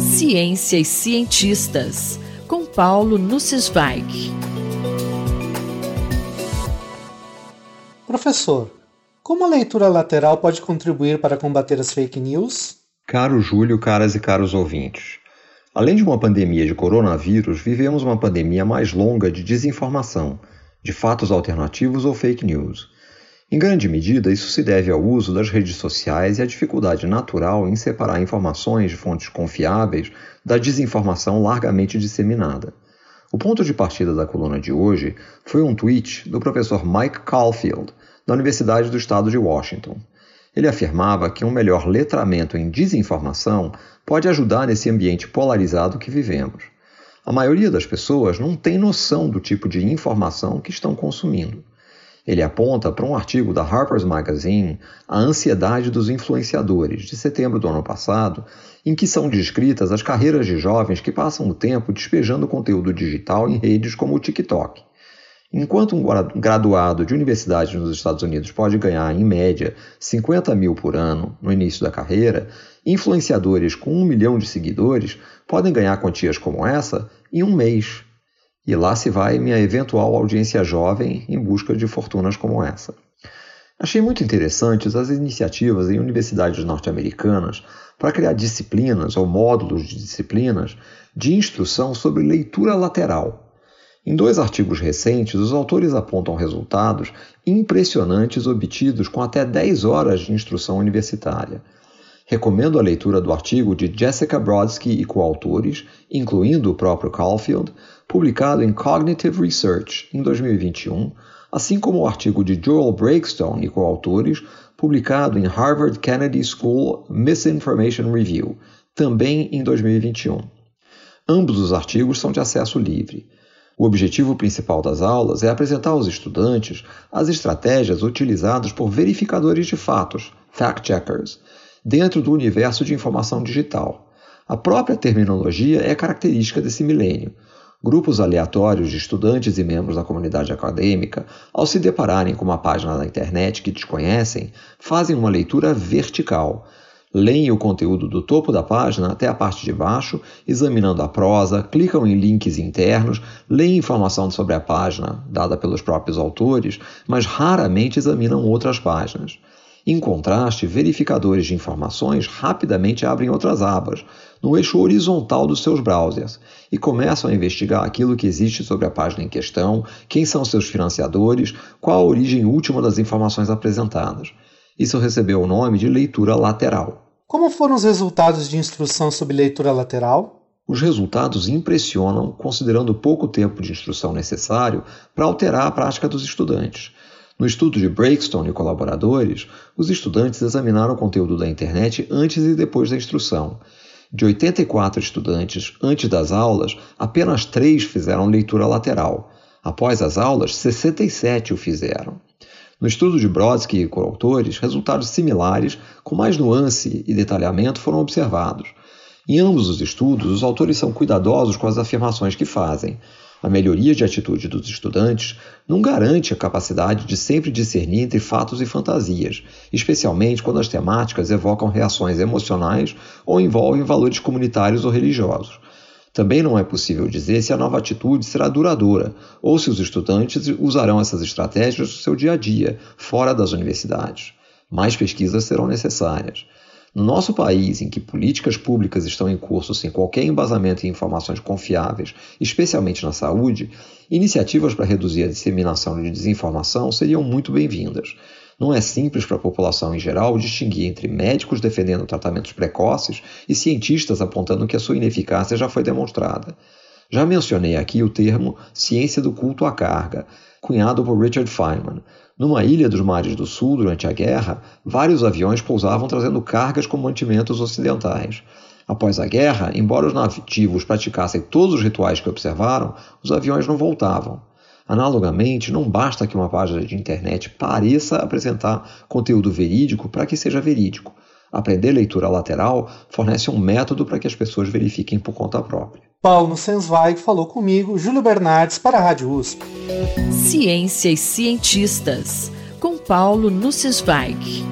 Ciência e cientistas, com Paulo Nussweig. Professor, como a leitura lateral pode contribuir para combater as fake news? Caro Júlio, caras e caros ouvintes. Além de uma pandemia de coronavírus, vivemos uma pandemia mais longa de desinformação, de fatos alternativos ou fake news. Em grande medida, isso se deve ao uso das redes sociais e à dificuldade natural em separar informações de fontes confiáveis da desinformação largamente disseminada. O ponto de partida da coluna de hoje foi um tweet do professor Mike Caulfield, da Universidade do Estado de Washington. Ele afirmava que um melhor letramento em desinformação pode ajudar nesse ambiente polarizado que vivemos. A maioria das pessoas não tem noção do tipo de informação que estão consumindo. Ele aponta para um artigo da Harper's Magazine, A Ansiedade dos Influenciadores, de setembro do ano passado, em que são descritas as carreiras de jovens que passam o tempo despejando conteúdo digital em redes como o TikTok. Enquanto um graduado de universidade nos Estados Unidos pode ganhar, em média, 50 mil por ano no início da carreira, influenciadores com um milhão de seguidores podem ganhar quantias como essa em um mês. E lá se vai minha eventual audiência jovem em busca de fortunas como essa. Achei muito interessantes as iniciativas em universidades norte-americanas para criar disciplinas ou módulos de disciplinas de instrução sobre leitura lateral em dois artigos recentes, os autores apontam resultados impressionantes obtidos com até 10 horas de instrução universitária. Recomendo a leitura do artigo de Jessica Brodsky e coautores, incluindo o próprio Caulfield, publicado em Cognitive Research em 2021, assim como o artigo de Joel Breakstone e coautores, publicado em Harvard Kennedy School Misinformation Review, também em 2021. Ambos os artigos são de acesso livre. O objetivo principal das aulas é apresentar aos estudantes as estratégias utilizadas por verificadores de fatos, fact-checkers, dentro do universo de informação digital. A própria terminologia é característica desse milênio. Grupos aleatórios de estudantes e membros da comunidade acadêmica, ao se depararem com uma página da internet que desconhecem, fazem uma leitura vertical, leem o conteúdo do topo da página até a parte de baixo, examinando a prosa, clicam em links internos, leem informação sobre a página dada pelos próprios autores, mas raramente examinam outras páginas. Em contraste, verificadores de informações rapidamente abrem outras abas, no eixo horizontal dos seus browsers, e começam a investigar aquilo que existe sobre a página em questão, quem são seus financiadores, qual a origem última das informações apresentadas. Isso recebeu o nome de leitura lateral. Como foram os resultados de instrução sobre leitura lateral? Os resultados impressionam, considerando o pouco tempo de instrução necessário para alterar a prática dos estudantes. No estudo de Breakstone e colaboradores, os estudantes examinaram o conteúdo da internet antes e depois da instrução. De 84 estudantes, antes das aulas, apenas 3 fizeram leitura lateral. Após as aulas, 67 o fizeram. No estudo de Brodsky e coautores, resultados similares, com mais nuance e detalhamento, foram observados. Em ambos os estudos, os autores são cuidadosos com as afirmações que fazem. A melhoria de atitude dos estudantes não garante a capacidade de sempre discernir entre fatos e fantasias, especialmente quando as temáticas evocam reações emocionais ou envolvem valores comunitários ou religiosos. Também não é possível dizer se a nova atitude será duradoura ou se os estudantes usarão essas estratégias no seu dia a dia, fora das universidades. Mais pesquisas serão necessárias. No nosso país, em que políticas públicas estão em curso sem qualquer embasamento em informações confiáveis, especialmente na saúde, iniciativas para reduzir a disseminação de desinformação seriam muito bem-vindas. Não é simples para a população em geral distinguir entre médicos defendendo tratamentos precoces e cientistas apontando que a sua ineficácia já foi demonstrada. Já mencionei aqui o termo ciência do culto à carga, cunhado por Richard Feynman. Numa ilha dos mares do sul, durante a guerra, vários aviões pousavam trazendo cargas com mantimentos ocidentais. Após a guerra, embora os nativos praticassem todos os rituais que observaram, os aviões não voltavam. Analogamente, não basta que uma página de internet pareça apresentar conteúdo verídico para que seja verídico. Aprender leitura lateral fornece um método para que as pessoas verifiquem por conta própria. Paulo Sensweig falou comigo, Júlio Bernardes, para a Rádio USP. Ciência e cientistas, com Paulo Nussensweig.